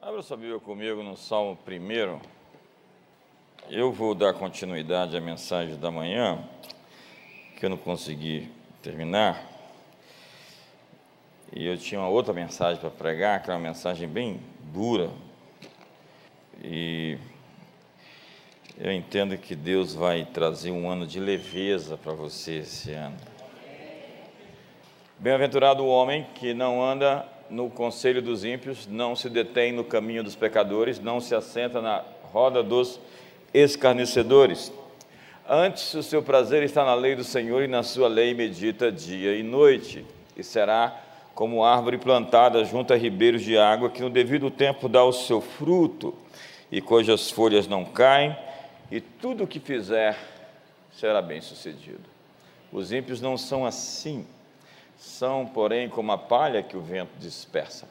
Abra sua Bíblia comigo no Salmo 1. Eu vou dar continuidade à mensagem da manhã, que eu não consegui terminar. E eu tinha uma outra mensagem para pregar, que é uma mensagem bem dura. E eu entendo que Deus vai trazer um ano de leveza para você esse ano. Bem-aventurado o homem que não anda no conselho dos ímpios, não se detém no caminho dos pecadores, não se assenta na roda dos escarnecedores. Antes, o seu prazer está na lei do Senhor e na sua lei medita dia e noite, e será como árvore plantada junto a ribeiros de água, que no devido tempo dá o seu fruto, e cujas folhas não caem, e tudo o que fizer será bem sucedido. Os ímpios não são assim são, porém, como a palha que o vento dispersa.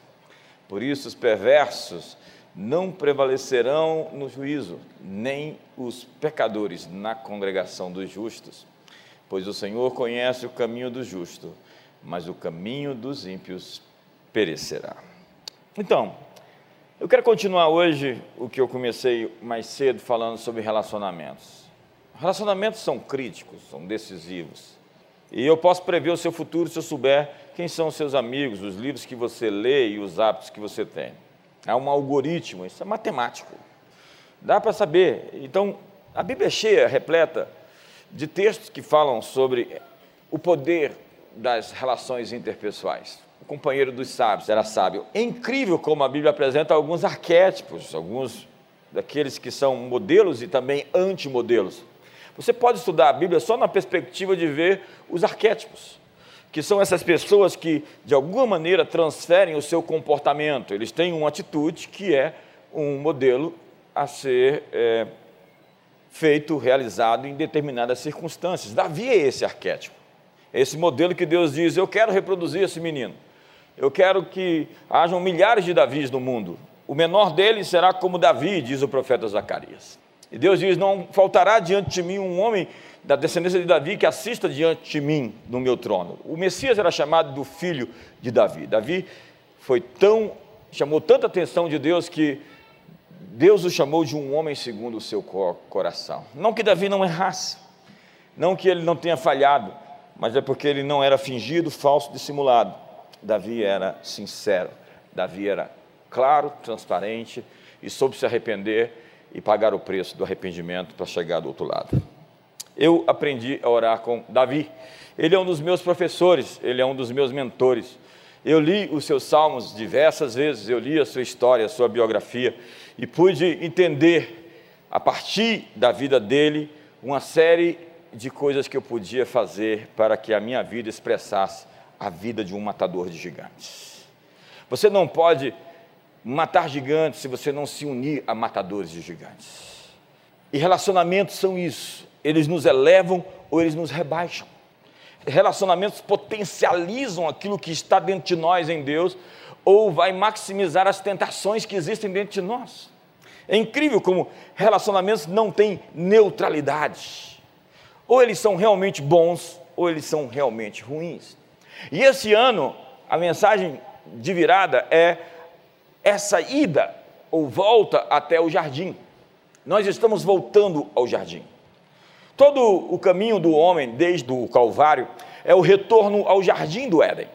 Por isso, os perversos não prevalecerão no juízo, nem os pecadores na congregação dos justos. Pois o Senhor conhece o caminho do justo, mas o caminho dos ímpios perecerá. Então, eu quero continuar hoje o que eu comecei mais cedo falando sobre relacionamentos. Relacionamentos são críticos, são decisivos. E eu posso prever o seu futuro se eu souber quem são os seus amigos, os livros que você lê e os hábitos que você tem. É um algoritmo, isso é matemático. Dá para saber. Então, a Bíblia é cheia, repleta de textos que falam sobre o poder das relações interpessoais. O companheiro dos sábios era sábio. É incrível como a Bíblia apresenta alguns arquétipos, alguns daqueles que são modelos e também antimodelos. Você pode estudar a Bíblia só na perspectiva de ver os arquétipos, que são essas pessoas que, de alguma maneira, transferem o seu comportamento. Eles têm uma atitude que é um modelo a ser é, feito, realizado em determinadas circunstâncias. Davi é esse arquétipo, esse modelo que Deus diz: Eu quero reproduzir esse menino, eu quero que hajam milhares de Davis no mundo. O menor deles será como Davi, diz o profeta Zacarias. E Deus diz: Não faltará diante de mim um homem da descendência de Davi que assista diante de mim no meu trono. O Messias era chamado do filho de Davi. Davi foi tão, chamou tanta atenção de Deus que Deus o chamou de um homem segundo o seu coração. Não que Davi não errasse, não que ele não tenha falhado, mas é porque ele não era fingido, falso, dissimulado. Davi era sincero, Davi era claro, transparente e soube se arrepender e pagar o preço do arrependimento para chegar do outro lado. Eu aprendi a orar com Davi. Ele é um dos meus professores, ele é um dos meus mentores. Eu li os seus salmos diversas vezes, eu li a sua história, a sua biografia e pude entender a partir da vida dele uma série de coisas que eu podia fazer para que a minha vida expressasse a vida de um matador de gigantes. Você não pode matar gigantes se você não se unir a matadores de gigantes. E relacionamentos são isso, eles nos elevam ou eles nos rebaixam. Relacionamentos potencializam aquilo que está dentro de nós em Deus ou vai maximizar as tentações que existem dentro de nós. É incrível como relacionamentos não têm neutralidade. Ou eles são realmente bons ou eles são realmente ruins. E esse ano, a mensagem de virada é essa ida ou volta até o jardim. Nós estamos voltando ao jardim. Todo o caminho do homem, desde o Calvário, é o retorno ao jardim do Éden,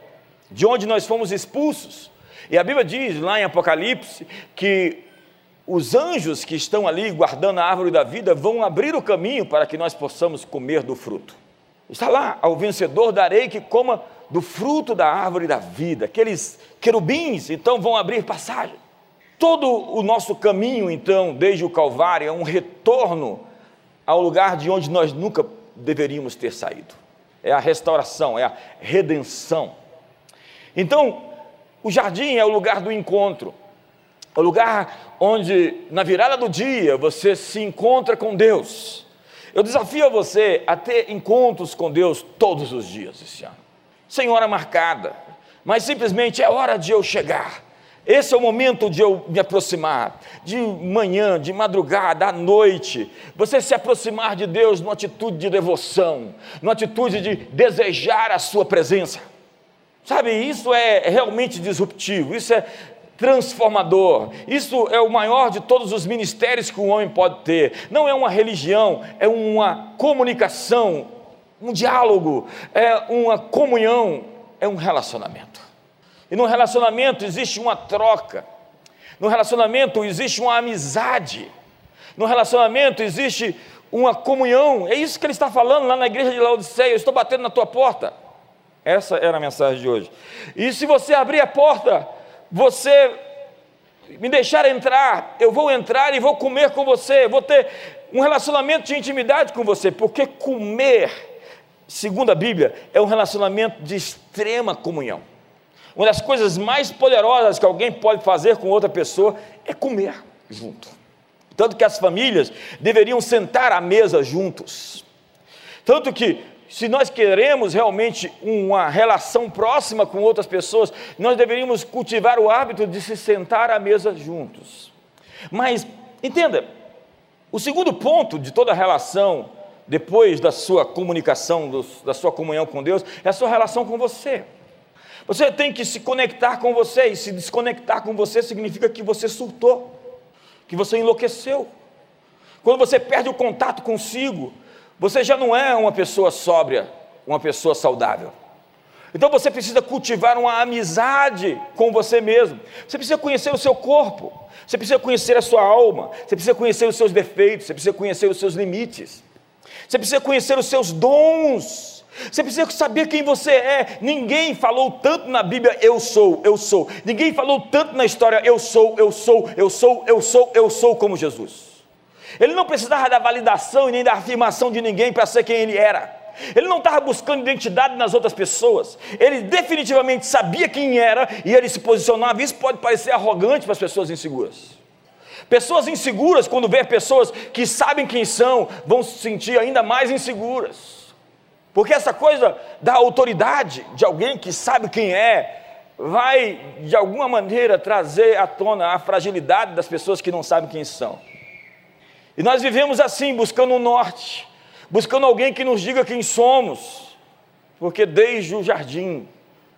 de onde nós fomos expulsos. E a Bíblia diz lá em Apocalipse que os anjos que estão ali guardando a árvore da vida vão abrir o caminho para que nós possamos comer do fruto. Está lá, ao vencedor darei que coma do fruto da árvore da vida. Aqueles querubins, então, vão abrir passagem. Todo o nosso caminho, então, desde o Calvário, é um retorno ao lugar de onde nós nunca deveríamos ter saído. É a restauração, é a redenção. Então, o jardim é o lugar do encontro, é o lugar onde, na virada do dia, você se encontra com Deus. Eu desafio você a ter encontros com Deus todos os dias esse ano sem hora marcada, mas simplesmente é hora de eu chegar. Esse é o momento de eu me aproximar, de manhã, de madrugada, à noite, você se aproximar de Deus numa atitude de devoção, numa atitude de desejar a Sua presença. Sabe, isso é realmente disruptivo, isso é transformador. Isso é o maior de todos os ministérios que um homem pode ter. Não é uma religião, é uma comunicação, um diálogo, é uma comunhão, é um relacionamento. E no relacionamento existe uma troca. No relacionamento existe uma amizade. No relacionamento existe uma comunhão. É isso que ele está falando lá na igreja de Laodiceia. Eu estou batendo na tua porta. Essa era a mensagem de hoje. E se você abrir a porta, você me deixar entrar, eu vou entrar e vou comer com você, vou ter um relacionamento de intimidade com você, porque comer, segundo a Bíblia, é um relacionamento de extrema comunhão. Uma das coisas mais poderosas que alguém pode fazer com outra pessoa é comer junto. Tanto que as famílias deveriam sentar à mesa juntos. Tanto que, se nós queremos realmente uma relação próxima com outras pessoas, nós deveríamos cultivar o hábito de se sentar à mesa juntos. Mas, entenda, o segundo ponto de toda relação, depois da sua comunicação, da sua comunhão com Deus, é a sua relação com você. Você tem que se conectar com você, e se desconectar com você significa que você surtou que você enlouqueceu. Quando você perde o contato consigo, você já não é uma pessoa sóbria, uma pessoa saudável. Então você precisa cultivar uma amizade com você mesmo. Você precisa conhecer o seu corpo, você precisa conhecer a sua alma, você precisa conhecer os seus defeitos, você precisa conhecer os seus limites, você precisa conhecer os seus dons. Você precisa saber quem você é. Ninguém falou tanto na Bíblia, eu sou, eu sou. Ninguém falou tanto na história, eu sou, eu sou, eu sou, eu sou, eu sou, como Jesus. Ele não precisava da validação e nem da afirmação de ninguém para ser quem ele era. Ele não estava buscando identidade nas outras pessoas. Ele definitivamente sabia quem era e ele se posicionava. Isso pode parecer arrogante para as pessoas inseguras. Pessoas inseguras, quando vê pessoas que sabem quem são, vão se sentir ainda mais inseguras. Porque essa coisa da autoridade de alguém que sabe quem é, vai de alguma maneira trazer à tona a fragilidade das pessoas que não sabem quem são. E nós vivemos assim, buscando o norte, buscando alguém que nos diga quem somos, porque desde o jardim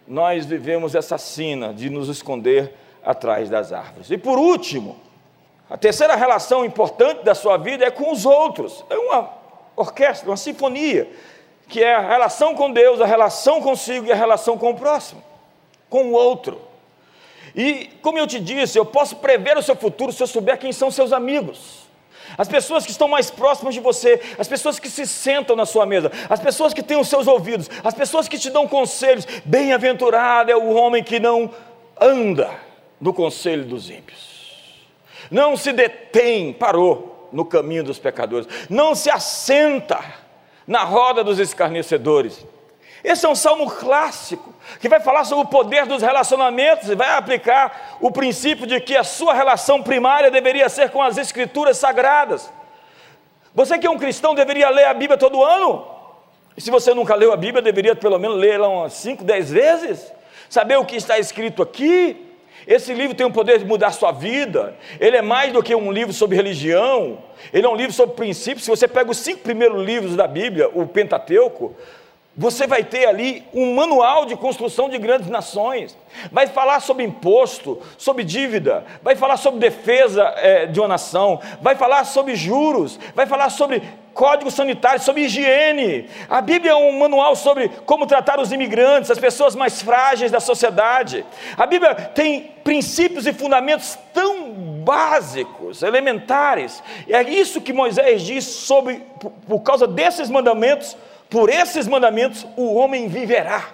nós vivemos essa sina de nos esconder atrás das árvores. E por último, a terceira relação importante da sua vida é com os outros. É uma orquestra, uma sinfonia que é a relação com Deus, a relação consigo e a relação com o próximo, com o outro. E, como eu te disse, eu posso prever o seu futuro se eu souber quem são seus amigos. As pessoas que estão mais próximas de você, as pessoas que se sentam na sua mesa, as pessoas que têm os seus ouvidos, as pessoas que te dão conselhos. Bem-aventurado é o homem que não anda no conselho dos ímpios, não se detém, parou no caminho dos pecadores, não se assenta na roda dos escarnecedores. Esse é um salmo clássico, que vai falar sobre o poder dos relacionamentos e vai aplicar o princípio de que a sua relação primária deveria ser com as escrituras sagradas. Você que é um cristão deveria ler a Bíblia todo ano? E se você nunca leu a Bíblia, deveria pelo menos ler ela umas 5, 10 vezes? Saber o que está escrito aqui? Esse livro tem o poder de mudar a sua vida. Ele é mais do que um livro sobre religião. Ele é um livro sobre princípios. Se você pega os cinco primeiros livros da Bíblia, o Pentateuco, você vai ter ali um manual de construção de grandes nações. Vai falar sobre imposto, sobre dívida, vai falar sobre defesa é, de uma nação, vai falar sobre juros, vai falar sobre código sanitário, sobre higiene. A Bíblia é um manual sobre como tratar os imigrantes, as pessoas mais frágeis da sociedade. A Bíblia tem princípios e fundamentos tão básicos, elementares. É isso que Moisés diz sobre, por, por causa desses mandamentos, por esses mandamentos o homem viverá.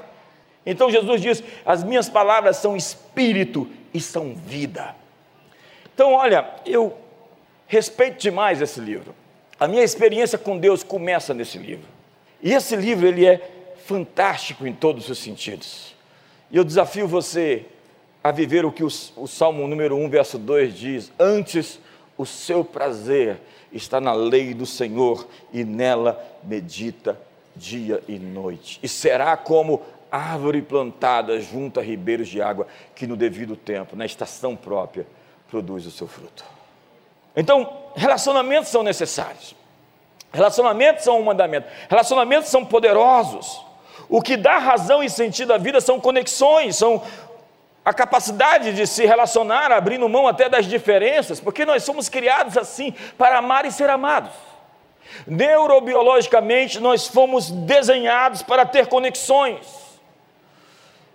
Então Jesus diz: As minhas palavras são espírito e são vida. Então, olha, eu respeito demais esse livro. A minha experiência com Deus começa nesse livro. E esse livro ele é fantástico em todos os sentidos. E eu desafio você a viver o que o, o Salmo número 1, verso 2 diz: Antes o seu prazer está na lei do Senhor e nela medita dia e noite. E será como árvore plantada junto a ribeiros de água, que no devido tempo, na estação própria, produz o seu fruto. Então, relacionamentos são necessários. Relacionamentos são um mandamento. Relacionamentos são poderosos. O que dá razão e sentido à vida são conexões, são a capacidade de se relacionar, abrindo mão até das diferenças, porque nós somos criados assim para amar e ser amados. Neurobiologicamente, nós fomos desenhados para ter conexões,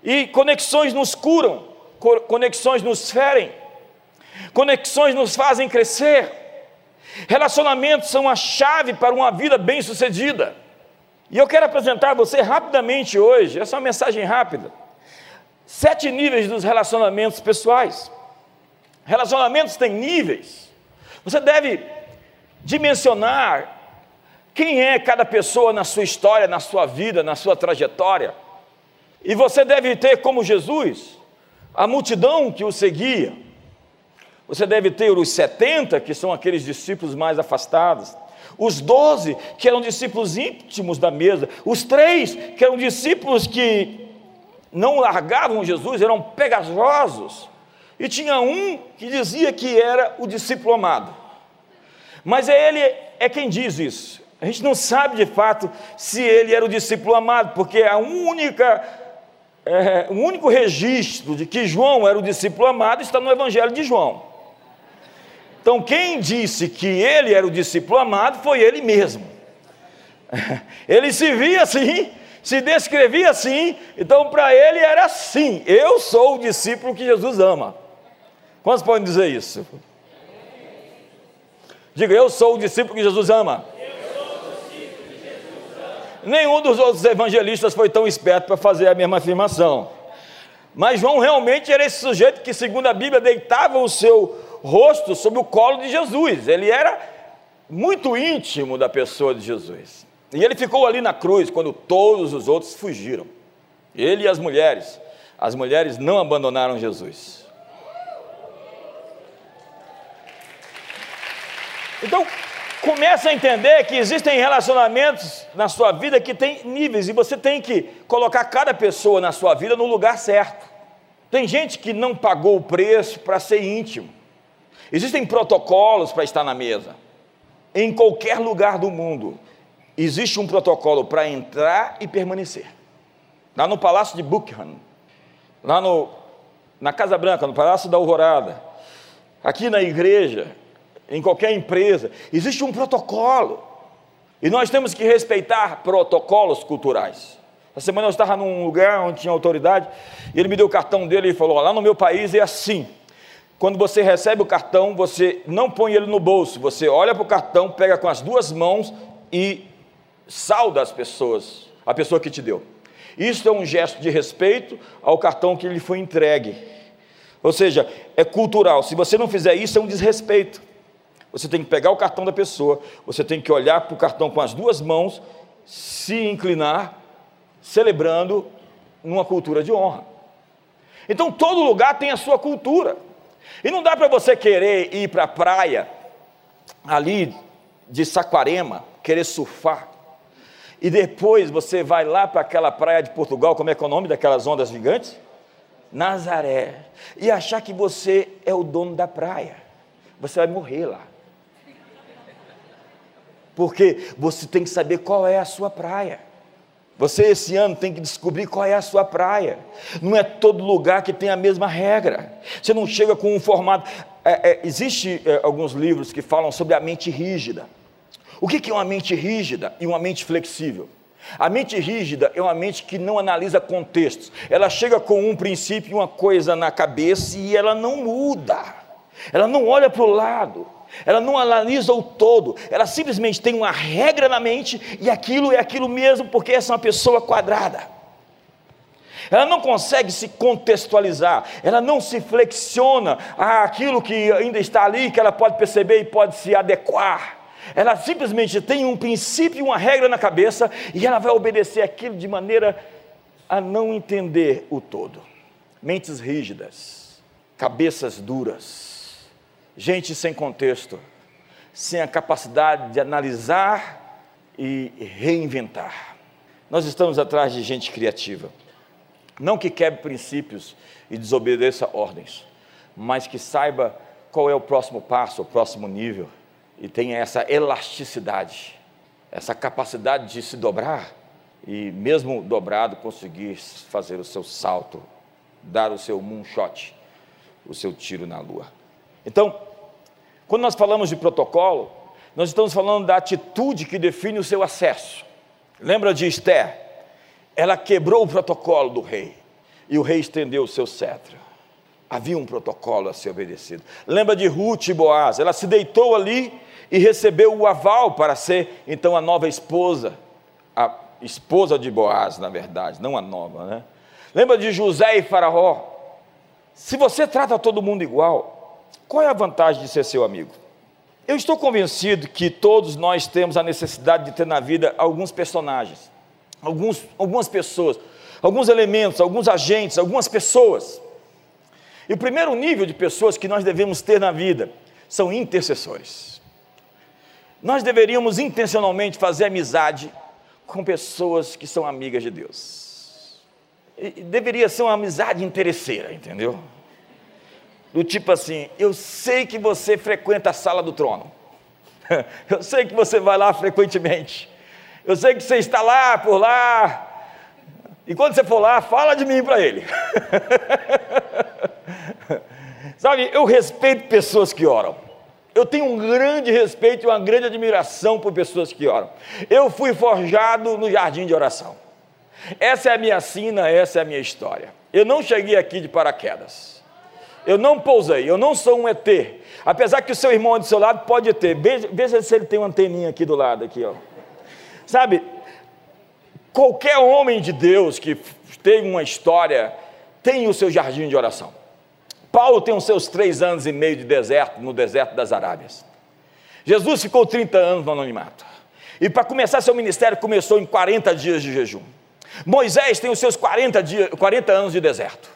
e conexões nos curam, conexões nos ferem, conexões nos fazem crescer. Relacionamentos são a chave para uma vida bem-sucedida. E eu quero apresentar a você rapidamente hoje, essa é uma mensagem rápida sete níveis dos relacionamentos pessoais. Relacionamentos têm níveis. Você deve dimensionar quem é cada pessoa na sua história, na sua vida, na sua trajetória. E você deve ter como Jesus a multidão que o seguia. Você deve ter os 70, que são aqueles discípulos mais afastados. Os doze, que eram discípulos íntimos da mesa. Os três, que eram discípulos que não largavam Jesus, eram pegajosos. E tinha um que dizia que era o discípulo amado. Mas é ele é quem diz isso. A gente não sabe de fato se ele era o discípulo amado, porque a única, é, o único registro de que João era o discípulo amado está no Evangelho de João. Então, quem disse que ele era o discípulo amado foi ele mesmo. Ele se via assim, se descrevia assim, então para ele era assim: eu sou o discípulo que Jesus ama. Quantos podem dizer isso? Diga, eu sou o discípulo que Jesus ama. Nenhum dos outros evangelistas foi tão esperto para fazer a mesma afirmação. Mas João realmente era esse sujeito que, segundo a Bíblia, deitava o seu rosto sobre o colo de Jesus. Ele era muito íntimo da pessoa de Jesus. E ele ficou ali na cruz quando todos os outros fugiram. Ele e as mulheres. As mulheres não abandonaram Jesus. Então, comece a entender que existem relacionamentos na sua vida que tem níveis e você tem que colocar cada pessoa na sua vida no lugar certo. Tem gente que não pagou o preço para ser íntimo. Existem protocolos para estar na mesa. Em qualquer lugar do mundo, existe um protocolo para entrar e permanecer. Lá no Palácio de Buckingham, lá no, na Casa Branca, no Palácio da Alvorada, aqui na igreja, em qualquer empresa, existe um protocolo. E nós temos que respeitar protocolos culturais. Essa semana eu estava num lugar onde tinha autoridade, e ele me deu o cartão dele e falou: lá no meu país é assim. Quando você recebe o cartão, você não põe ele no bolso, você olha para o cartão, pega com as duas mãos e sauda as pessoas, a pessoa que te deu. Isso é um gesto de respeito ao cartão que lhe foi entregue. Ou seja, é cultural. Se você não fizer isso, é um desrespeito. Você tem que pegar o cartão da pessoa, você tem que olhar para o cartão com as duas mãos, se inclinar, celebrando numa cultura de honra. Então todo lugar tem a sua cultura. E não dá para você querer ir para a praia ali de Saquarema, querer surfar, e depois você vai lá para aquela praia de Portugal, como é que é o nome daquelas ondas gigantes? Nazaré. E achar que você é o dono da praia. Você vai morrer lá. Porque você tem que saber qual é a sua praia. Você esse ano tem que descobrir qual é a sua praia. Não é todo lugar que tem a mesma regra. Você não chega com um formato. É, é, Existem é, alguns livros que falam sobre a mente rígida. O que é uma mente rígida e uma mente flexível? A mente rígida é uma mente que não analisa contextos. Ela chega com um princípio, e uma coisa na cabeça e ela não muda. Ela não olha para o lado. Ela não analisa o todo. Ela simplesmente tem uma regra na mente e aquilo é aquilo mesmo, porque essa é uma pessoa quadrada. Ela não consegue se contextualizar, ela não se flexiona àquilo que ainda está ali, que ela pode perceber e pode se adequar. Ela simplesmente tem um princípio, uma regra na cabeça e ela vai obedecer aquilo de maneira a não entender o todo. Mentes rígidas, cabeças duras, gente sem contexto, sem a capacidade de analisar e reinventar. Nós estamos atrás de gente criativa, não que quebre princípios e desobedeça ordens, mas que saiba qual é o próximo passo, o próximo nível e tenha essa elasticidade, essa capacidade de se dobrar e, mesmo dobrado, conseguir fazer o seu salto dar o seu moonshot, o seu tiro na lua. Então, quando nós falamos de protocolo, nós estamos falando da atitude que define o seu acesso. Lembra de Esther? Ela quebrou o protocolo do rei e o rei estendeu o seu cetro. Havia um protocolo a ser obedecido. Lembra de Ruth e Boaz? Ela se deitou ali e recebeu o aval para ser então a nova esposa, a esposa de Boaz, na verdade, não a nova, né? Lembra de José e Faraó? Se você trata todo mundo igual, qual é a vantagem de ser seu amigo? Eu estou convencido que todos nós temos a necessidade de ter na vida alguns personagens, alguns, algumas pessoas, alguns elementos, alguns agentes, algumas pessoas. E o primeiro nível de pessoas que nós devemos ter na vida são intercessores. Nós deveríamos intencionalmente fazer amizade com pessoas que são amigas de Deus. E deveria ser uma amizade interesseira, entendeu? Do tipo assim: eu sei que você frequenta a sala do trono, eu sei que você vai lá frequentemente, eu sei que você está lá por lá, e quando você for lá, fala de mim para ele. Sabe, eu respeito pessoas que oram. Eu tenho um grande respeito e uma grande admiração por pessoas que oram. Eu fui forjado no jardim de oração. Essa é a minha sina, essa é a minha história. Eu não cheguei aqui de paraquedas. Eu não pousei, eu não sou um ET. Apesar que o seu irmão do seu lado pode ter. Veja, veja se ele tem uma anteninha aqui do lado, aqui, ó. Sabe, qualquer homem de Deus que tem uma história tem o seu jardim de oração. Paulo tem os seus três anos e meio de deserto no deserto das Arábias. Jesus ficou 30 anos no anonimato. E para começar seu ministério começou em 40 dias de jejum. Moisés tem os seus 40, dias, 40 anos de deserto.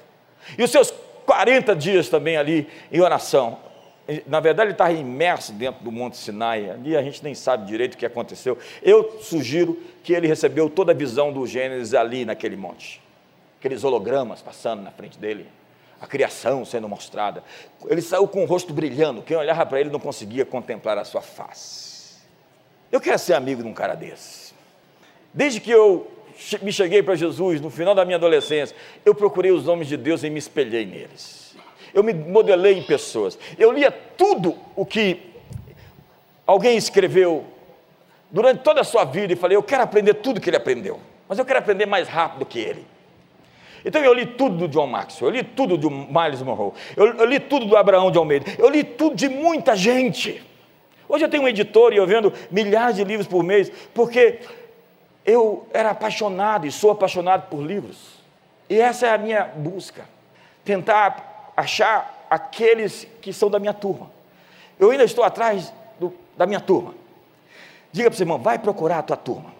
E os seus 40 dias também ali em oração. Na verdade, ele estava imerso dentro do Monte Sinai, ali a gente nem sabe direito o que aconteceu. Eu sugiro que ele recebeu toda a visão do Gênesis ali naquele monte, aqueles hologramas passando na frente dele, a criação sendo mostrada. Ele saiu com o rosto brilhando, quem olhava para ele não conseguia contemplar a sua face. Eu quero ser amigo de um cara desse. Desde que eu me cheguei para Jesus no final da minha adolescência, eu procurei os homens de Deus e me espelhei neles. Eu me modelei em pessoas. Eu lia tudo o que alguém escreveu durante toda a sua vida e falei: eu quero aprender tudo que ele aprendeu, mas eu quero aprender mais rápido que ele. Então eu li tudo do John Maxwell, eu li tudo do Miles Monroe, eu, eu li tudo do Abraão de Almeida, eu li tudo de muita gente. Hoje eu tenho um editor e eu vendo milhares de livros por mês, porque eu era apaixonado e sou apaixonado por livros. E essa é a minha busca. Tentar achar aqueles que são da minha turma. Eu ainda estou atrás do, da minha turma. Diga para o seu irmão, vai procurar a tua turma.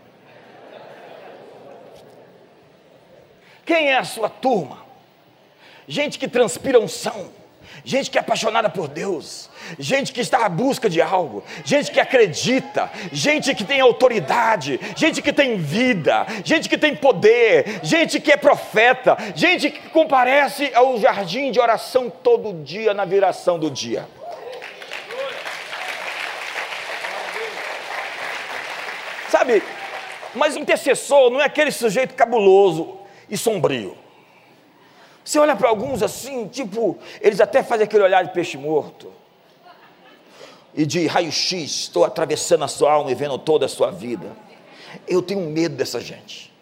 Quem é a sua turma? Gente que transpira unção gente que é apaixonada por Deus, gente que está à busca de algo, gente que acredita, gente que tem autoridade, gente que tem vida, gente que tem poder, gente que é profeta, gente que comparece ao jardim de oração todo dia na viração do dia. Sabe, mas intercessor não é aquele sujeito cabuloso e sombrio. Você olha para alguns assim, tipo, eles até fazem aquele olhar de peixe morto. E de raio-x, estou atravessando a sua alma e vendo toda a sua vida. Eu tenho medo dessa gente.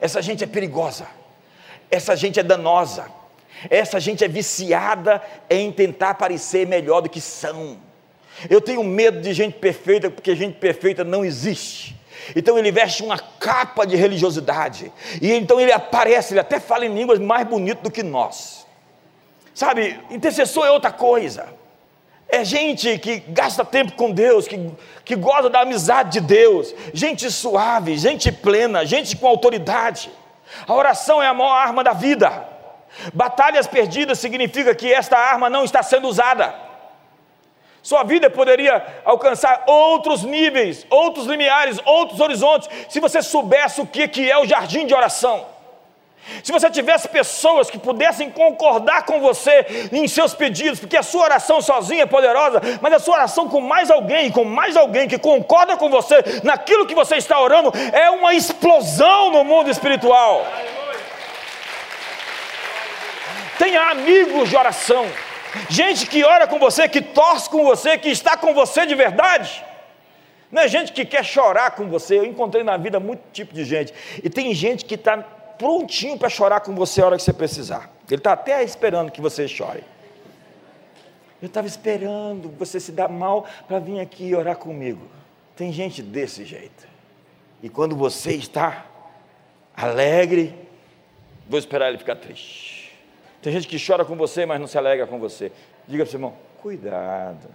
Essa gente é perigosa. Essa gente é danosa. Essa gente é viciada em tentar parecer melhor do que são. Eu tenho medo de gente perfeita, porque gente perfeita não existe. Então ele veste uma capa de religiosidade. E então ele aparece, ele até fala em línguas mais bonitas do que nós. Sabe, intercessor é outra coisa. É gente que gasta tempo com Deus, que, que goza da amizade de Deus, gente suave, gente plena, gente com autoridade. A oração é a maior arma da vida. Batalhas perdidas significa que esta arma não está sendo usada. Sua vida poderia alcançar outros níveis, outros limiares, outros horizontes, se você soubesse o que é o jardim de oração. Se você tivesse pessoas que pudessem concordar com você em seus pedidos, porque a sua oração sozinha é poderosa, mas a sua oração com mais alguém, com mais alguém que concorda com você naquilo que você está orando, é uma explosão no mundo espiritual. Tenha amigos de oração. Gente que ora com você, que torce com você, que está com você de verdade. Não é gente que quer chorar com você. Eu encontrei na vida muito tipo de gente. E tem gente que está prontinho para chorar com você a hora que você precisar. Ele está até esperando que você chore. Eu estava esperando você se dar mal para vir aqui orar comigo. Tem gente desse jeito. E quando você está alegre, vou esperar ele ficar triste. Tem gente que chora com você, mas não se alegra com você. Diga para o seu irmão: cuidado.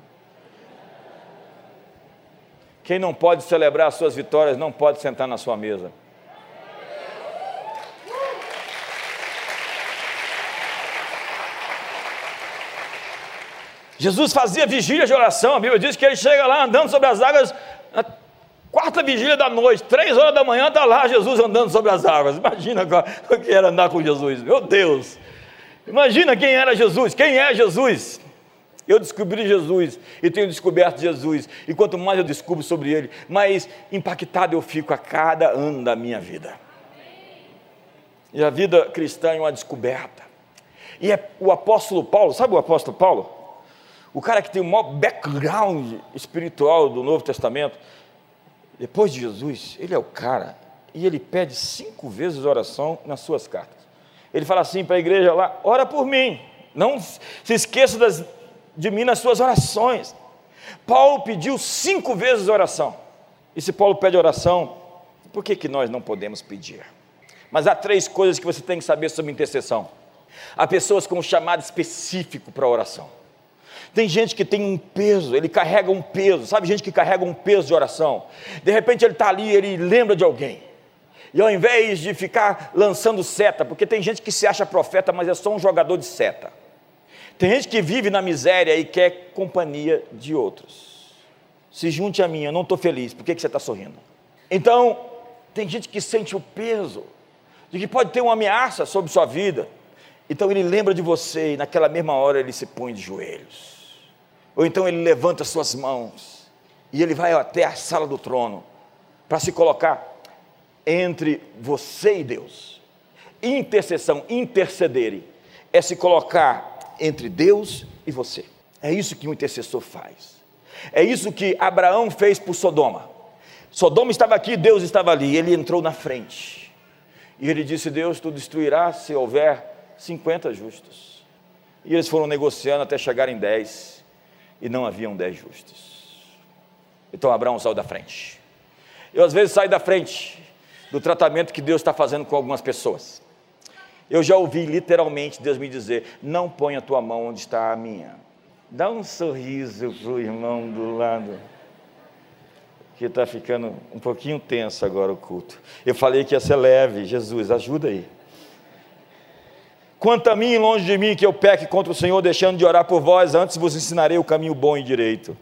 Quem não pode celebrar as suas vitórias não pode sentar na sua mesa. Jesus fazia vigília de oração, a Bíblia diz que ele chega lá andando sobre as águas, na quarta vigília da noite, três horas da manhã, está lá Jesus andando sobre as águas. Imagina o que era andar com Jesus, meu Deus! Imagina quem era Jesus, quem é Jesus? Eu descobri Jesus e tenho descoberto Jesus, e quanto mais eu descubro sobre Ele, mais impactado eu fico a cada ano da minha vida. E a vida cristã é uma descoberta. E é o apóstolo Paulo, sabe o apóstolo Paulo? o cara que tem o maior background espiritual do Novo Testamento, depois de Jesus, ele é o cara, e ele pede cinco vezes oração nas suas cartas. Ele fala assim para a igreja lá: ora por mim, não se esqueça das, de mim nas suas orações. Paulo pediu cinco vezes oração. E se Paulo pede oração, por que, que nós não podemos pedir? Mas há três coisas que você tem que saber sobre intercessão. Há pessoas com um chamado específico para a oração. Tem gente que tem um peso, ele carrega um peso, sabe gente que carrega um peso de oração? De repente ele está ali, ele lembra de alguém. E ao invés de ficar lançando seta, porque tem gente que se acha profeta, mas é só um jogador de seta. Tem gente que vive na miséria e quer companhia de outros. Se junte a mim, eu não estou feliz, por que, que você está sorrindo? Então, tem gente que sente o peso de que pode ter uma ameaça sobre sua vida. Então ele lembra de você e naquela mesma hora ele se põe de joelhos. Ou então ele levanta suas mãos e ele vai até a sala do trono para se colocar entre você e Deus. Intercessão, interceder, é se colocar entre Deus e você. É isso que um intercessor faz. É isso que Abraão fez por Sodoma. Sodoma estava aqui, Deus estava ali, ele entrou na frente. E ele disse: Deus, tu destruirás se houver 50 justos. E eles foram negociando até chegar em 10 e não haviam dez justos. Então Abraão saiu da frente. Eu às vezes saio da frente do tratamento que Deus está fazendo com algumas pessoas. Eu já ouvi literalmente Deus me dizer: não ponha a tua mão onde está a minha. Dá um sorriso para o irmão do lado, que está ficando um pouquinho tenso agora o culto. Eu falei que ia ser leve, Jesus, ajuda aí. Quanto a mim, longe de mim, que eu peque contra o Senhor, deixando de orar por vós, antes vos ensinarei o caminho bom e direito.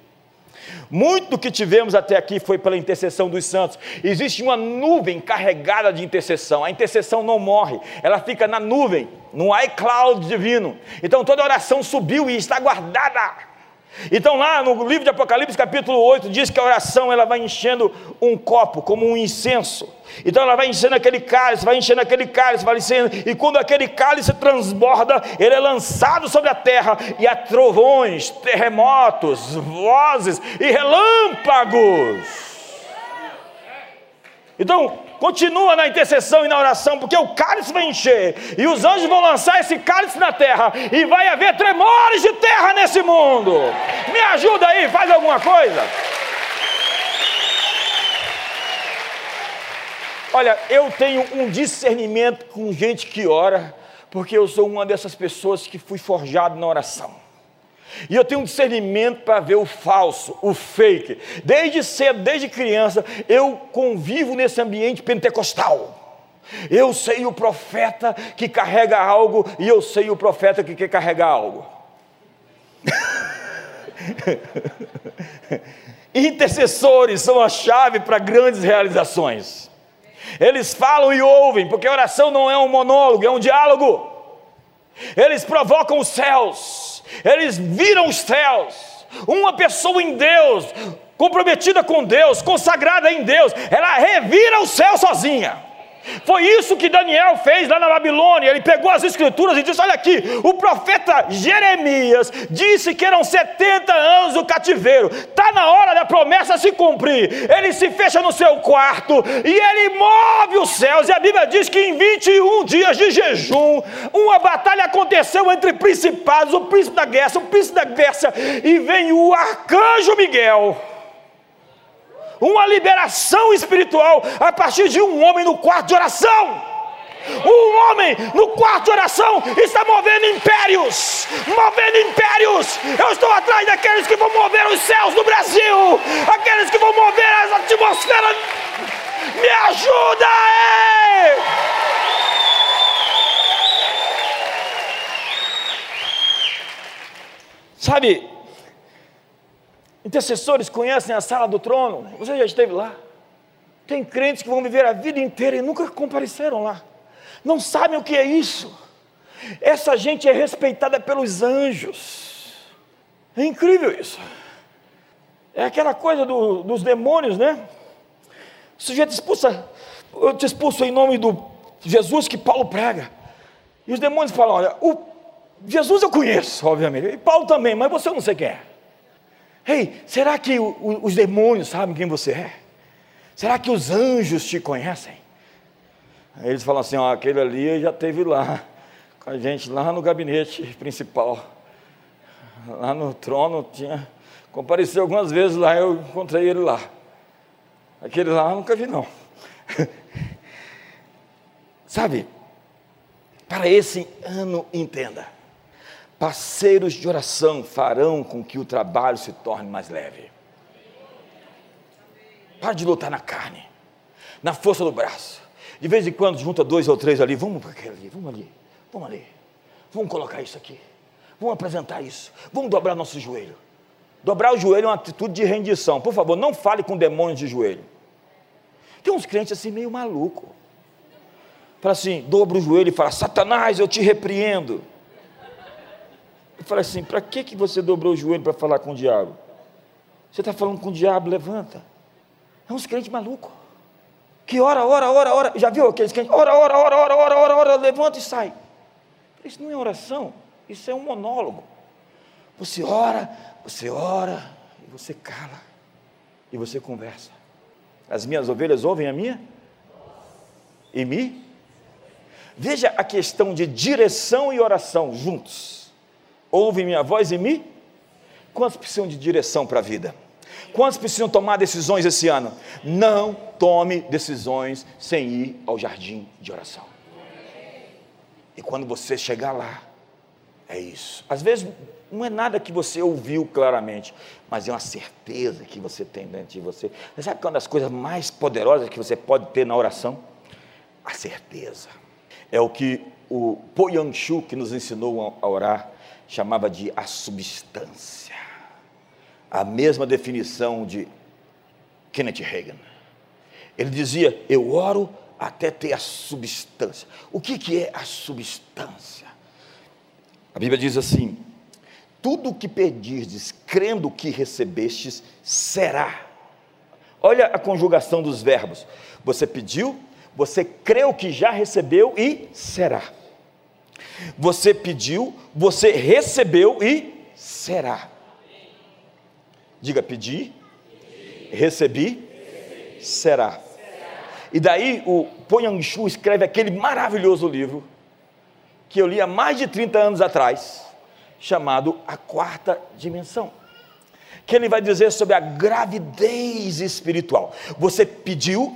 Muito que tivemos até aqui foi pela intercessão dos santos. Existe uma nuvem carregada de intercessão. A intercessão não morre, ela fica na nuvem, no iCloud divino. Então toda oração subiu e está guardada. Então lá no livro de Apocalipse capítulo 8 diz que a oração ela vai enchendo um copo como um incenso. Então ela vai enchendo aquele cálice, vai enchendo aquele cálice, vai enchendo, e quando aquele cálice transborda, ele é lançado sobre a terra, e há trovões, terremotos, vozes e relâmpagos. Então, continua na intercessão e na oração, porque o cálice vai encher, e os anjos vão lançar esse cálice na terra, e vai haver tremores de terra nesse mundo. Me ajuda aí, faz alguma coisa. Olha, eu tenho um discernimento com gente que ora, porque eu sou uma dessas pessoas que fui forjado na oração. E eu tenho um discernimento para ver o falso, o fake. Desde cedo, desde criança, eu convivo nesse ambiente pentecostal. Eu sei o profeta que carrega algo e eu sei o profeta que quer carregar algo. Intercessores são a chave para grandes realizações. Eles falam e ouvem, porque oração não é um monólogo, é um diálogo. Eles provocam os céus, eles viram os céus. Uma pessoa em Deus, comprometida com Deus, consagrada em Deus, ela revira o céu sozinha. Foi isso que Daniel fez lá na Babilônia. Ele pegou as escrituras e disse: Olha aqui, o profeta Jeremias disse que eram 70 anos do cativeiro. Está na hora da promessa se cumprir. Ele se fecha no seu quarto e ele move os céus. E a Bíblia diz que em 21 dias de jejum, uma batalha aconteceu entre principados, o príncipe da Guerra, o príncipe da Pérsia, e vem o arcanjo Miguel uma liberação espiritual a partir de um homem no quarto de oração. Um homem no quarto de oração está movendo impérios, movendo impérios. Eu estou atrás daqueles que vão mover os céus do Brasil, aqueles que vão mover as atmosferas. Me ajuda aí! Sabe, Intercessores conhecem a sala do trono, você já esteve lá. Tem crentes que vão viver a vida inteira e nunca compareceram lá, não sabem o que é isso. Essa gente é respeitada pelos anjos, é incrível isso. É aquela coisa do, dos demônios, né? O sujeito expulsa, eu te expulso em nome do Jesus que Paulo prega. E os demônios falam: olha, o Jesus eu conheço, obviamente, e Paulo também, mas você não sei quem é. Ei, será que o, o, os demônios sabem quem você é? Será que os anjos te conhecem? Aí eles falam assim: ó, aquele ali já teve lá, com a gente, lá no gabinete principal, lá no trono, tinha, compareceu algumas vezes lá, eu encontrei ele lá. Aquele lá eu nunca vi, não. Sabe, para esse ano, entenda Parceiros de oração farão com que o trabalho se torne mais leve. Para de lutar na carne, na força do braço. De vez em quando junta dois ou três ali, vamos para aquele ali, vamos ali, vamos ali. Vamos colocar isso aqui. Vamos apresentar isso. Vamos dobrar nosso joelho. Dobrar o joelho é uma atitude de rendição. Por favor, não fale com demônios de joelho. Tem uns crentes assim meio maluco. Fala assim, dobra o joelho e fala: Satanás, eu te repreendo. Eu falei assim: para que, que você dobrou o joelho para falar com o diabo? Você está falando com o diabo, levanta. É uns crentes malucos. Que ora, ora, ora, ora. Já viu aqueles crentes? Ora, ora, ora, ora, ora, ora, ora, levanta e sai. Isso não é oração, isso é um monólogo. Você ora, você ora, e você cala, e você conversa. As minhas ovelhas ouvem a minha? E me? Veja a questão de direção e oração juntos ouve minha voz e me? Quantos precisam de direção para a vida? Quantos precisam tomar decisões esse ano? Não tome decisões sem ir ao jardim de oração. E quando você chegar lá, é isso. Às vezes não é nada que você ouviu claramente, mas é uma certeza que você tem dentro de você. Você sabe que é uma das coisas mais poderosas que você pode ter na oração? A certeza. É o que o Po que nos ensinou a orar, chamava de a substância. A mesma definição de Kenneth Reagan. Ele dizia: Eu oro até ter a substância. O que, que é a substância? A Bíblia diz assim: Tudo o que pedirdes, crendo que recebestes, será. Olha a conjugação dos verbos. Você pediu, você creu que já recebeu e será. Você pediu, você recebeu e será. Diga, pedi, recebi, será. E daí o Ponyangshu escreve aquele maravilhoso livro que eu li há mais de 30 anos atrás, chamado A Quarta Dimensão. Que ele vai dizer sobre a gravidez espiritual. Você pediu,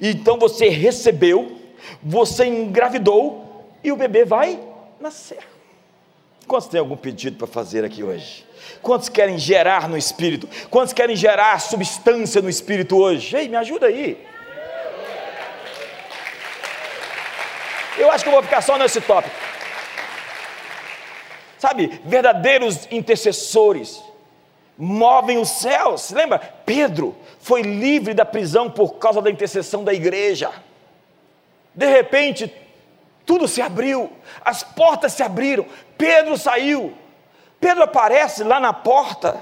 então você recebeu, você engravidou, e o bebê vai nascer. Quantos têm algum pedido para fazer aqui hoje? Quantos querem gerar no espírito? Quantos querem gerar substância no espírito hoje? Ei, me ajuda aí. Eu acho que eu vou ficar só nesse tópico. Sabe, verdadeiros intercessores movem os céus. Lembra? Pedro foi livre da prisão por causa da intercessão da igreja. De repente, tudo se abriu, as portas se abriram, Pedro saiu. Pedro aparece lá na porta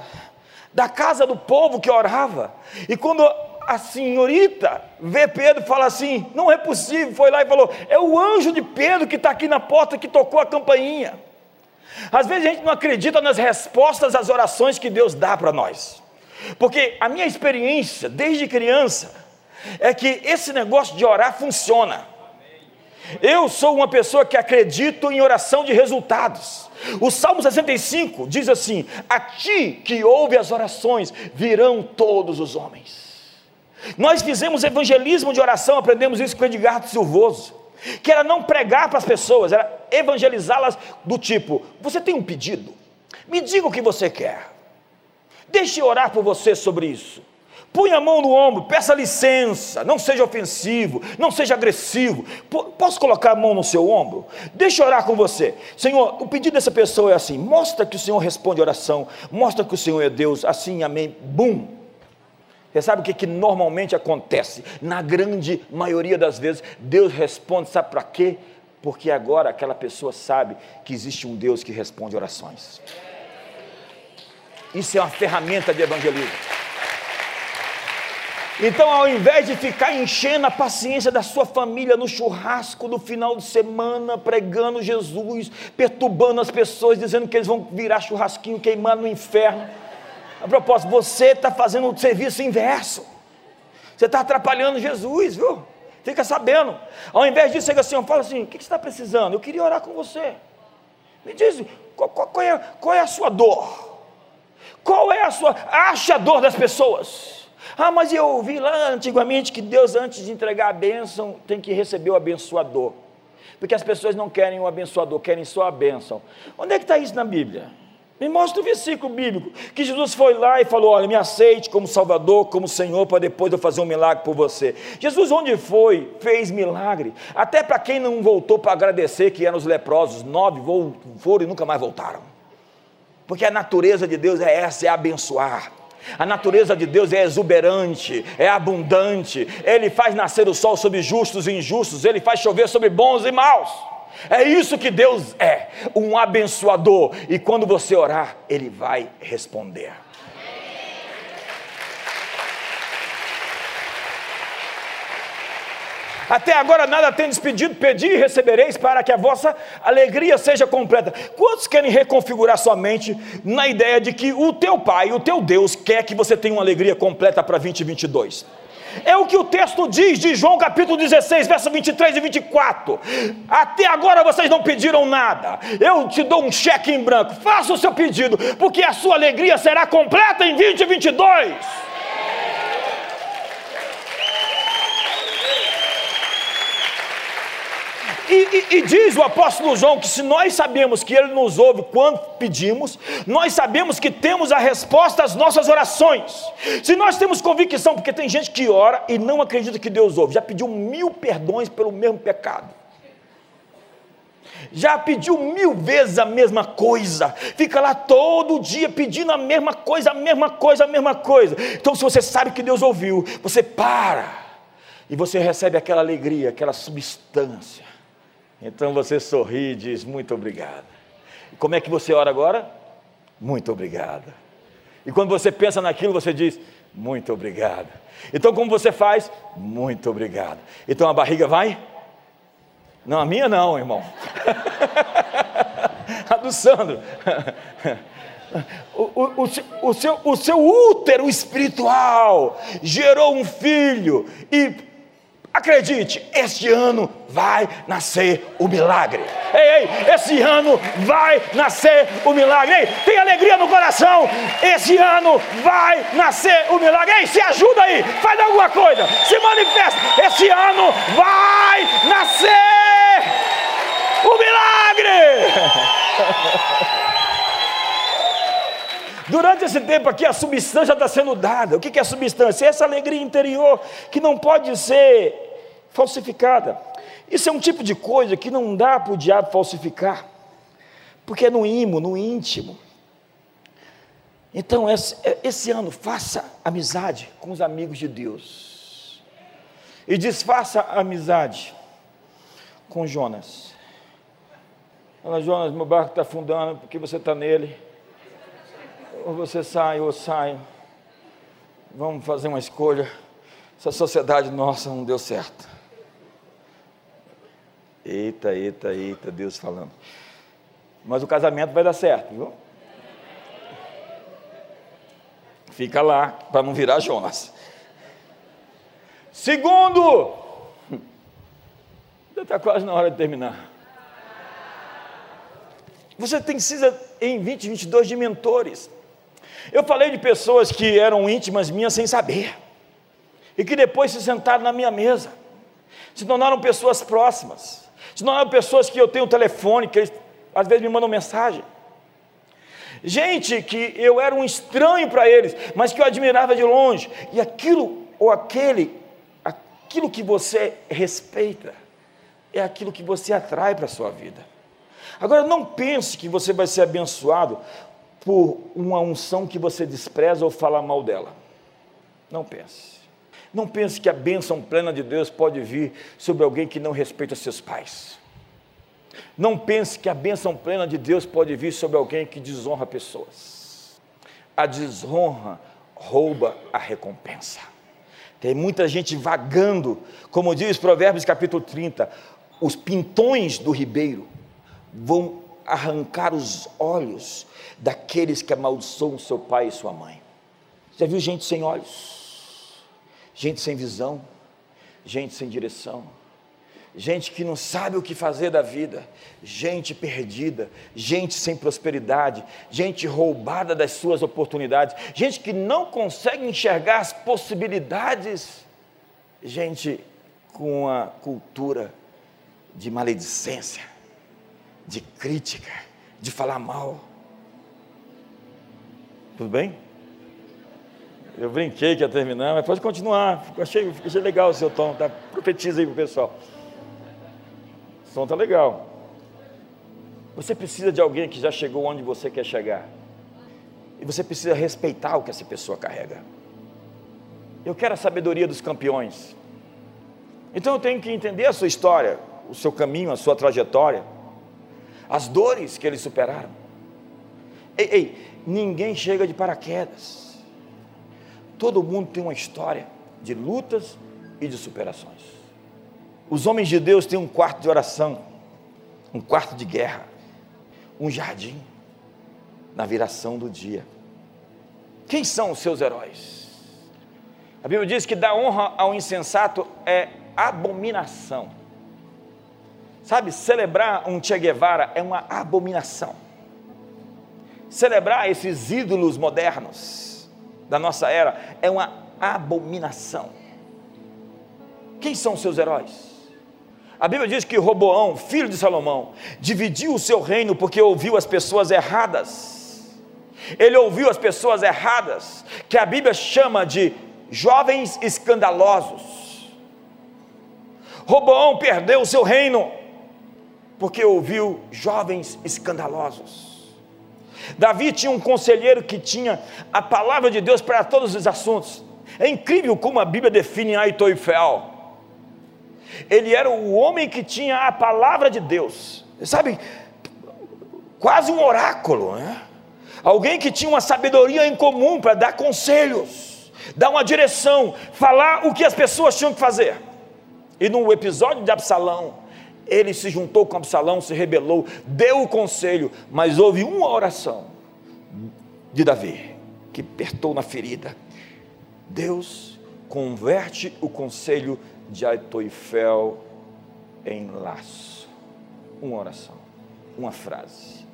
da casa do povo que orava, e quando a senhorita vê Pedro fala assim: não é possível. Foi lá e falou: é o anjo de Pedro que está aqui na porta que tocou a campainha. Às vezes a gente não acredita nas respostas às orações que Deus dá para nós, porque a minha experiência desde criança é que esse negócio de orar funciona. Eu sou uma pessoa que acredito em oração de resultados. O Salmo 65 diz assim: A ti que ouve as orações virão todos os homens. Nós fizemos evangelismo de oração, aprendemos isso com Edgardo Silvoso, que era não pregar para as pessoas, era evangelizá-las do tipo: Você tem um pedido? Me diga o que você quer. Deixe eu orar por você sobre isso. Punha a mão no ombro, peça licença, não seja ofensivo, não seja agressivo. Posso colocar a mão no seu ombro? Deixa eu orar com você. Senhor, o pedido dessa pessoa é assim: mostra que o Senhor responde oração, mostra que o Senhor é Deus, assim, amém. Bum. Você sabe o que, que normalmente acontece? Na grande maioria das vezes, Deus responde, sabe para quê? Porque agora aquela pessoa sabe que existe um Deus que responde orações. Isso é uma ferramenta de evangelismo. Então, ao invés de ficar enchendo a paciência da sua família no churrasco do final de semana, pregando Jesus, perturbando as pessoas, dizendo que eles vão virar churrasquinho queimando no inferno. A propósito, você está fazendo o serviço inverso. Você está atrapalhando Jesus, viu? Fica sabendo. Ao invés disso, chega assim, fala assim: o que você está precisando? Eu queria orar com você. Me diz, qual, qual, qual, é, qual é a sua dor? Qual é a sua. Acha a dor das pessoas. Ah, mas eu ouvi lá antigamente que Deus, antes de entregar a bênção, tem que receber o abençoador. Porque as pessoas não querem o abençoador, querem só a bênção. Onde é que está isso na Bíblia? Me mostra o versículo bíblico que Jesus foi lá e falou: Olha, me aceite como Salvador, como Senhor, para depois eu fazer um milagre por você. Jesus, onde foi, fez milagre. Até para quem não voltou para agradecer, que eram os leprosos, nove foram e nunca mais voltaram. Porque a natureza de Deus é essa: é abençoar. A natureza de Deus é exuberante, é abundante. Ele faz nascer o sol sobre justos e injustos, ele faz chover sobre bons e maus. É isso que Deus é, um abençoador. E quando você orar, ele vai responder. Até agora nada tendes pedido, pedi e recebereis para que a vossa alegria seja completa. Quantos querem reconfigurar sua mente na ideia de que o teu Pai, o teu Deus, quer que você tenha uma alegria completa para 2022? É o que o texto diz de João capítulo 16, verso 23 e 24. Até agora vocês não pediram nada. Eu te dou um cheque em branco. Faça o seu pedido, porque a sua alegria será completa em 2022. E, e, e, diz o apóstolo João que se nós sabemos que Ele nos ouve quando pedimos, nós sabemos que temos a resposta às nossas orações. Se nós temos convicção, porque tem gente que ora e não acredita que Deus ouve, já pediu mil perdões pelo mesmo pecado. Já pediu mil vezes a mesma coisa, fica lá todo dia pedindo a mesma coisa, a mesma coisa, a mesma coisa. Então, se você sabe que Deus ouviu, você para e você recebe aquela alegria, aquela substância então você sorri e diz: Muito obrigado. E como é que você ora agora? Muito obrigado. E quando você pensa naquilo, você diz: Muito obrigado. Então, como você faz? Muito obrigado. Então a barriga vai? Não, a minha não, irmão. a do Sandro. O, o, o, o, seu, o seu útero espiritual gerou um filho e Acredite, este ano vai nascer o milagre. Ei, ei, esse ano vai nascer o milagre. Ei, tem alegria no coração. Esse ano vai nascer o milagre. Ei, se ajuda aí, faz alguma coisa, se manifesta. Esse ano vai nascer o milagre. Durante esse tempo aqui, a substância está sendo dada. O que é substância? Essa alegria interior que não pode ser falsificada. Isso é um tipo de coisa que não dá para o diabo falsificar, porque é no imo, no íntimo. Então, esse, esse ano, faça amizade com os amigos de Deus. E desfaça a amizade com Jonas. Fala, Jonas, meu barco está afundando porque você está nele. Ou você sai ou sai. Vamos fazer uma escolha. essa sociedade nossa não deu certo. Eita, eita, eita, Deus falando. Mas o casamento vai dar certo, viu? Fica lá para não virar Jonas. Segundo, já está quase na hora de terminar. Você precisa, em 2022, de mentores. Eu falei de pessoas que eram íntimas minhas sem saber, e que depois se sentaram na minha mesa, se tornaram pessoas próximas, se tornaram pessoas que eu tenho telefone, que eles às vezes me mandam mensagem. Gente que eu era um estranho para eles, mas que eu admirava de longe, e aquilo ou aquele, aquilo que você respeita, é aquilo que você atrai para a sua vida. Agora, não pense que você vai ser abençoado por uma unção que você despreza ou fala mal dela. Não pense. Não pense que a bênção plena de Deus pode vir sobre alguém que não respeita seus pais. Não pense que a bênção plena de Deus pode vir sobre alguém que desonra pessoas. A desonra rouba a recompensa. Tem muita gente vagando, como diz Provérbios capítulo 30, os pintões do ribeiro vão arrancar os olhos daqueles que amaldiçoam seu pai e sua mãe. Já viu gente sem olhos? Gente sem visão? Gente sem direção? Gente que não sabe o que fazer da vida, gente perdida, gente sem prosperidade, gente roubada das suas oportunidades, gente que não consegue enxergar as possibilidades, gente com uma cultura de maledicência de crítica, de falar mal. Tudo bem? Eu brinquei que ia terminar, mas pode continuar. Achei, achei legal o seu tom, tá? Profetiza aí para o pessoal. O som tá legal. Você precisa de alguém que já chegou onde você quer chegar. E você precisa respeitar o que essa pessoa carrega. Eu quero a sabedoria dos campeões. Então eu tenho que entender a sua história, o seu caminho, a sua trajetória as dores que eles superaram. Ei, ei, ninguém chega de paraquedas. Todo mundo tem uma história de lutas e de superações. Os homens de Deus têm um quarto de oração, um quarto de guerra, um jardim na viração do dia. Quem são os seus heróis? A Bíblia diz que dar honra ao insensato é abominação. Sabe, celebrar um Che Guevara é uma abominação. Celebrar esses ídolos modernos da nossa era é uma abominação. Quem são seus heróis? A Bíblia diz que Roboão, filho de Salomão, dividiu o seu reino porque ouviu as pessoas erradas. Ele ouviu as pessoas erradas, que a Bíblia chama de jovens escandalosos. Roboão perdeu o seu reino porque ouviu jovens escandalosos. Davi tinha um conselheiro que tinha a palavra de Deus para todos os assuntos. É incrível como a Bíblia define Aitoifel. Ele era o homem que tinha a palavra de Deus, sabe, quase um oráculo, né? Alguém que tinha uma sabedoria em comum para dar conselhos, dar uma direção, falar o que as pessoas tinham que fazer. E no episódio de Absalão, ele se juntou com Absalão, se rebelou, deu o conselho, mas houve uma oração de Davi que apertou na ferida. Deus converte o conselho de Aitoifel em laço. Uma oração, uma frase.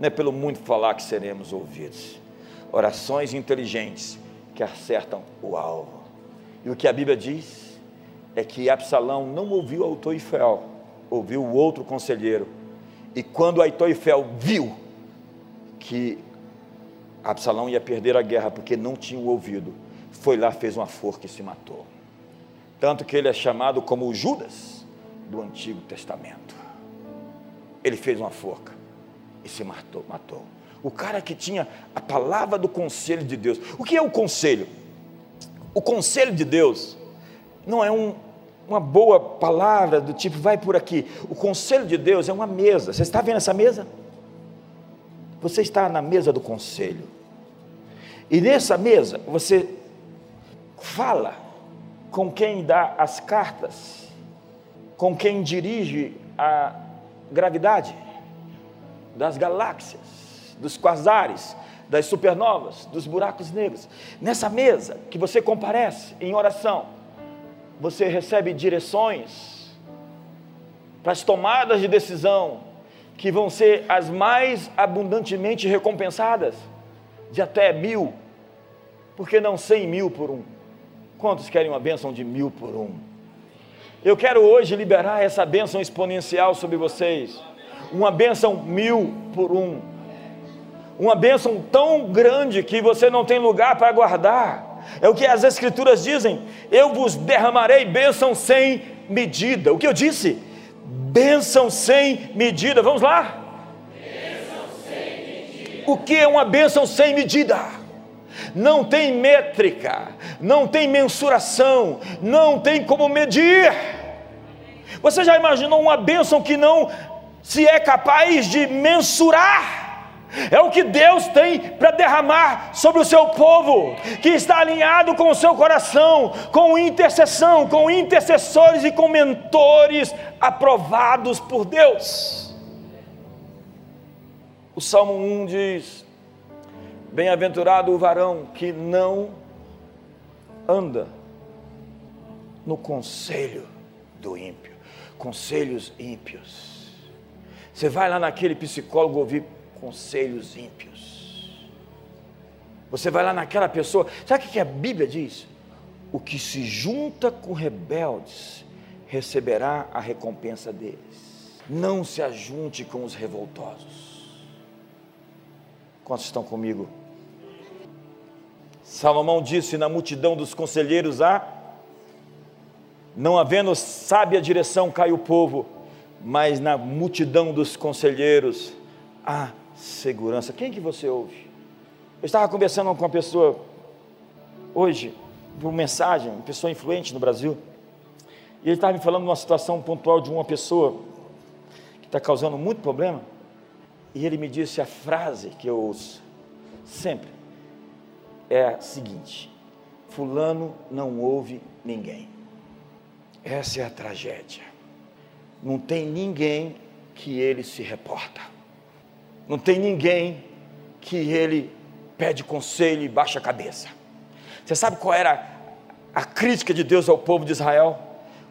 Não é pelo muito falar que seremos ouvidos. Orações inteligentes que acertam o alvo. E o que a Bíblia diz é que Absalão não ouviu Aitoifel ouviu o outro conselheiro. E quando Aitoifel viu que Absalão ia perder a guerra porque não tinha ouvido, foi lá, fez uma forca e se matou. Tanto que ele é chamado como o Judas do Antigo Testamento. Ele fez uma forca e se matou, matou. O cara que tinha a palavra do conselho de Deus. O que é o conselho? O conselho de Deus não é um, uma boa palavra do tipo, vai por aqui. O conselho de Deus é uma mesa. Você está vendo essa mesa? Você está na mesa do conselho. E nessa mesa você fala com quem dá as cartas, com quem dirige a gravidade das galáxias, dos quasares, das supernovas, dos buracos negros. Nessa mesa que você comparece em oração, você recebe direções para as tomadas de decisão que vão ser as mais abundantemente recompensadas, de até mil, porque não cem mil por um. Quantos querem uma bênção de mil por um? Eu quero hoje liberar essa bênção exponencial sobre vocês, uma bênção mil por um, uma bênção tão grande que você não tem lugar para guardar. É o que as Escrituras dizem: Eu vos derramarei bênção sem medida. O que eu disse? Bênção sem medida. Vamos lá? O que é uma bênção sem medida? Não tem métrica, não tem mensuração, não tem como medir. Você já imaginou uma bênção que não se é capaz de mensurar? É o que Deus tem para derramar sobre o seu povo, que está alinhado com o seu coração, com intercessão, com intercessores e com mentores aprovados por Deus. O Salmo 1 diz: Bem-aventurado o varão que não anda no conselho do ímpio, conselhos ímpios. Você vai lá naquele psicólogo ouvir conselhos ímpios. Você vai lá naquela pessoa, sabe o que a Bíblia diz? O que se junta com rebeldes receberá a recompensa deles. Não se ajunte com os revoltosos. Quantos estão comigo? Salomão disse na multidão dos conselheiros: Ah, não havendo sábia direção cai o povo, mas na multidão dos conselheiros há segurança. Quem que você ouve? Eu estava conversando com uma pessoa hoje, por mensagem, uma pessoa influente no Brasil, e ele estava me falando de uma situação pontual de uma pessoa que está causando muito problema, e ele me disse a frase que eu ouço sempre, é a seguinte, fulano não ouve ninguém, essa é a tragédia, não tem ninguém que ele se reporta, não tem ninguém que ele pede conselho e baixa a cabeça. Você sabe qual era a crítica de Deus ao povo de Israel?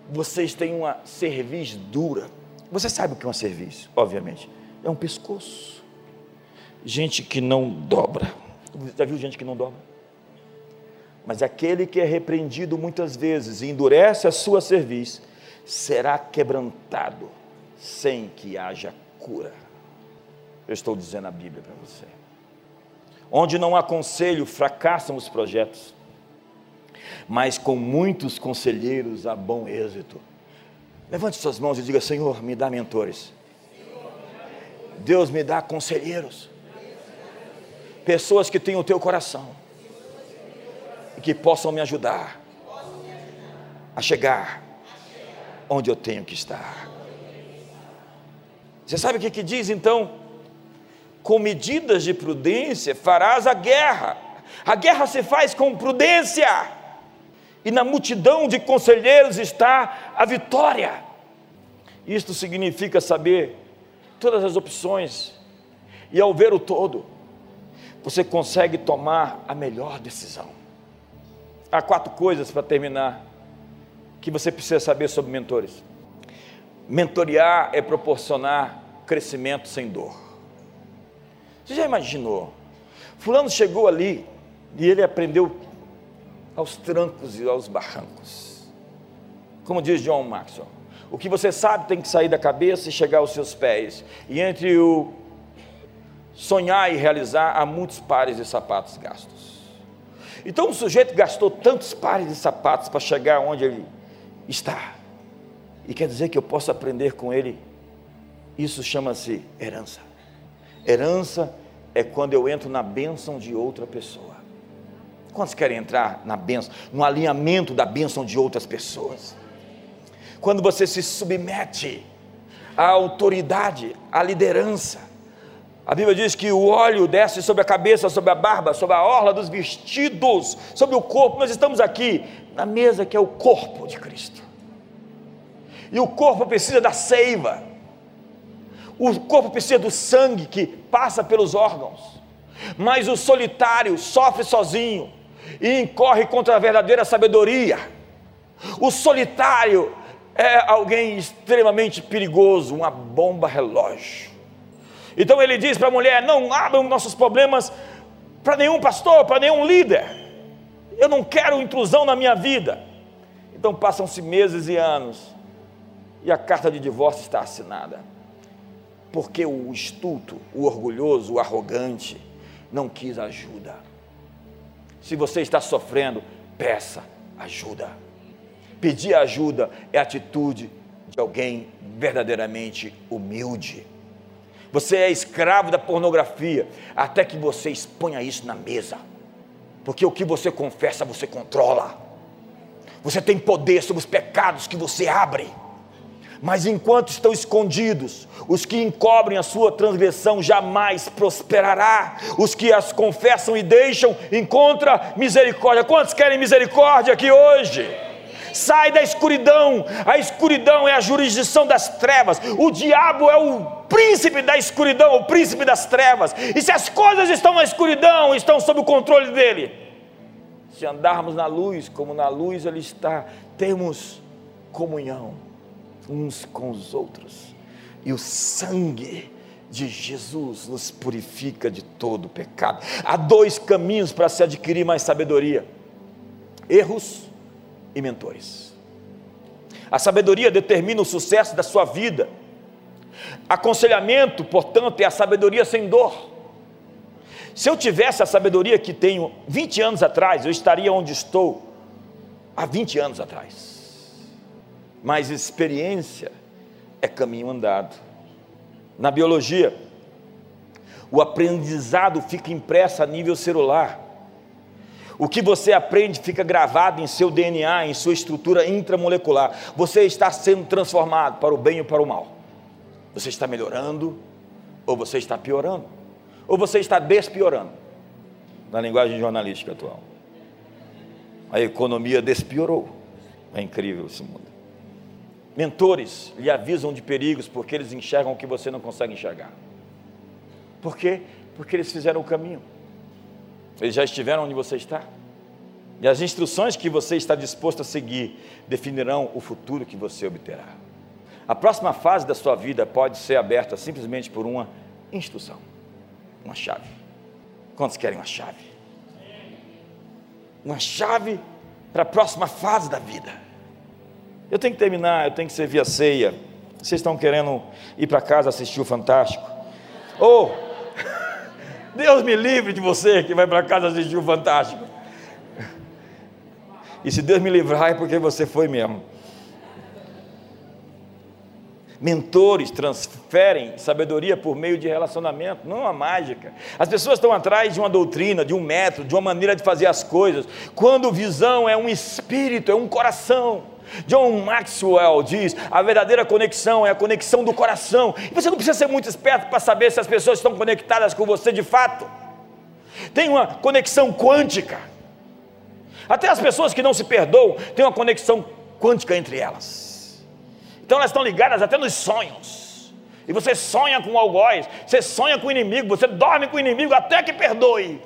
Vocês têm uma cerviz dura. Você sabe o que é uma cerviz, obviamente. É um pescoço. Gente que não dobra. Já viu gente que não dobra? Mas aquele que é repreendido muitas vezes e endurece a sua cerviz, será quebrantado sem que haja cura. Eu estou dizendo a Bíblia para você. Onde não há conselho, fracassam os projetos, mas com muitos conselheiros há bom êxito. Levante suas mãos e diga: Senhor, me dá mentores. Deus me dá conselheiros, pessoas que têm o teu coração e que possam me ajudar a chegar onde eu tenho que estar. Você sabe o que, que diz então? Com medidas de prudência farás a guerra. A guerra se faz com prudência. E na multidão de conselheiros está a vitória. Isto significa saber todas as opções. E ao ver o todo, você consegue tomar a melhor decisão. Há quatro coisas para terminar que você precisa saber sobre mentores. Mentorear é proporcionar crescimento sem dor. Você já imaginou? Fulano chegou ali e ele aprendeu aos trancos e aos barrancos. Como diz John Maxwell, o que você sabe tem que sair da cabeça e chegar aos seus pés. E entre o sonhar e realizar, há muitos pares de sapatos gastos. Então o sujeito gastou tantos pares de sapatos para chegar onde ele está. E quer dizer que eu posso aprender com ele. Isso chama-se herança. Herança é quando eu entro na bênção de outra pessoa. Quantos querem entrar na bênção, no alinhamento da bênção de outras pessoas? Quando você se submete à autoridade, à liderança, A Bíblia diz que o óleo desce sobre a cabeça, sobre a barba, sobre a orla dos vestidos, sobre o corpo. Nós estamos aqui na mesa que é o corpo de Cristo. E o corpo precisa da seiva. O corpo precisa do sangue que passa pelos órgãos. Mas o solitário sofre sozinho e incorre contra a verdadeira sabedoria. O solitário é alguém extremamente perigoso, uma bomba relógio. Então ele diz para a mulher: não abram nossos problemas para nenhum pastor, para nenhum líder. Eu não quero intrusão na minha vida. Então passam-se meses e anos e a carta de divórcio está assinada. Porque o estulto, o orgulhoso, o arrogante não quis ajuda. Se você está sofrendo, peça ajuda. Pedir ajuda é atitude de alguém verdadeiramente humilde. Você é escravo da pornografia até que você exponha isso na mesa. Porque o que você confessa, você controla. Você tem poder sobre os pecados que você abre. Mas enquanto estão escondidos, os que encobrem a sua transgressão jamais prosperará. Os que as confessam e deixam encontra misericórdia. Quantos querem misericórdia aqui hoje? Sai da escuridão. A escuridão é a jurisdição das trevas. O diabo é o príncipe da escuridão, o príncipe das trevas. E se as coisas estão na escuridão, estão sob o controle dele. Se andarmos na luz, como na luz ele está, temos comunhão uns com os outros. E o sangue de Jesus nos purifica de todo pecado. Há dois caminhos para se adquirir mais sabedoria: erros e mentores. A sabedoria determina o sucesso da sua vida. Aconselhamento, portanto, é a sabedoria sem dor. Se eu tivesse a sabedoria que tenho 20 anos atrás, eu estaria onde estou há 20 anos atrás. Mas experiência é caminho andado. Na biologia, o aprendizado fica impresso a nível celular. O que você aprende fica gravado em seu DNA, em sua estrutura intramolecular. Você está sendo transformado para o bem ou para o mal. Você está melhorando ou você está piorando, ou você está despiorando, na linguagem jornalística atual. A economia despiorou. É incrível esse mundo. Mentores lhe avisam de perigos porque eles enxergam o que você não consegue enxergar. Por quê? Porque eles fizeram o caminho. Eles já estiveram onde você está. E as instruções que você está disposto a seguir definirão o futuro que você obterá. A próxima fase da sua vida pode ser aberta simplesmente por uma instrução, uma chave. Quantos querem uma chave? Uma chave para a próxima fase da vida. Eu tenho que terminar, eu tenho que servir a ceia. Vocês estão querendo ir para casa assistir o Fantástico? Ou, oh, Deus me livre de você que vai para casa assistir o Fantástico. E se Deus me livrar é porque você foi mesmo. Mentores transferem sabedoria por meio de relacionamento, não é uma mágica. As pessoas estão atrás de uma doutrina, de um método, de uma maneira de fazer as coisas, quando visão é um espírito, é um coração. John Maxwell diz: a verdadeira conexão é a conexão do coração. E você não precisa ser muito esperto para saber se as pessoas estão conectadas com você de fato. Tem uma conexão quântica. Até as pessoas que não se perdoam têm uma conexão quântica entre elas. Então elas estão ligadas até nos sonhos. E você sonha com algoz, você sonha com o inimigo, você dorme com o inimigo até que perdoe.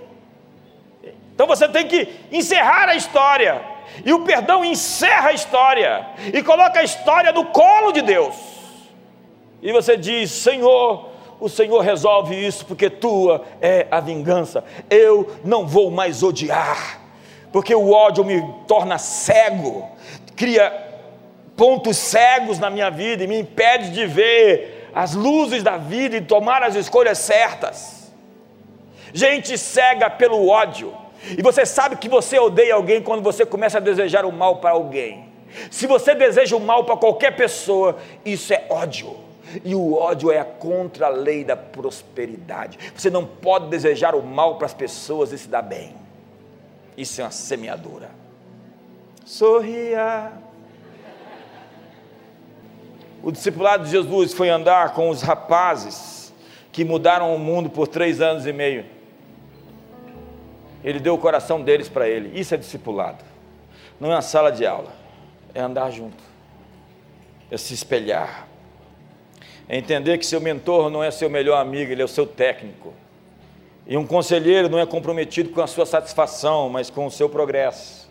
Então você tem que encerrar a história e o perdão encerra a história e coloca a história no colo de Deus. E você diz: Senhor, o Senhor resolve isso porque tua é a vingança. Eu não vou mais odiar, porque o ódio me torna cego, cria pontos cegos na minha vida e me impede de ver as luzes da vida e tomar as escolhas certas. Gente cega pelo ódio e você sabe que você odeia alguém quando você começa a desejar o mal para alguém. Se você deseja o mal para qualquer pessoa, isso é ódio. E o ódio é contra a lei da prosperidade. Você não pode desejar o mal para as pessoas e se dar bem. Isso é uma semeadura. Sorria. O discipulado de Jesus foi andar com os rapazes que mudaram o mundo por três anos e meio. Ele deu o coração deles para ele. Isso é discipulado. Não é uma sala de aula, é andar junto, é se espelhar, é entender que seu mentor não é seu melhor amigo, ele é o seu técnico. E um conselheiro não é comprometido com a sua satisfação, mas com o seu progresso.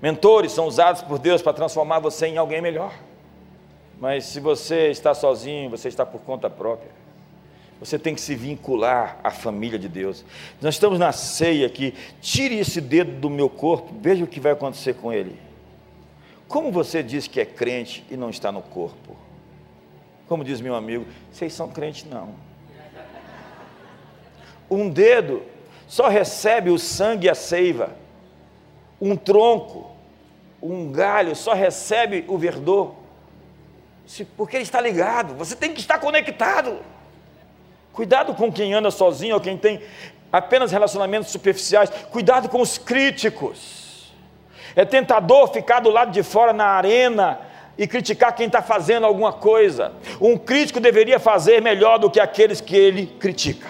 Mentores são usados por Deus para transformar você em alguém melhor. Mas se você está sozinho, você está por conta própria. Você tem que se vincular à família de Deus. Nós estamos na ceia aqui. Tire esse dedo do meu corpo, veja o que vai acontecer com ele. Como você diz que é crente e não está no corpo? Como diz meu amigo, vocês são crentes não. Um dedo só recebe o sangue e a seiva. Um tronco, um galho só recebe o verdor. Porque ele está ligado. Você tem que estar conectado. Cuidado com quem anda sozinho ou quem tem apenas relacionamentos superficiais. Cuidado com os críticos. É tentador ficar do lado de fora na arena e criticar quem está fazendo alguma coisa. Um crítico deveria fazer melhor do que aqueles que ele critica.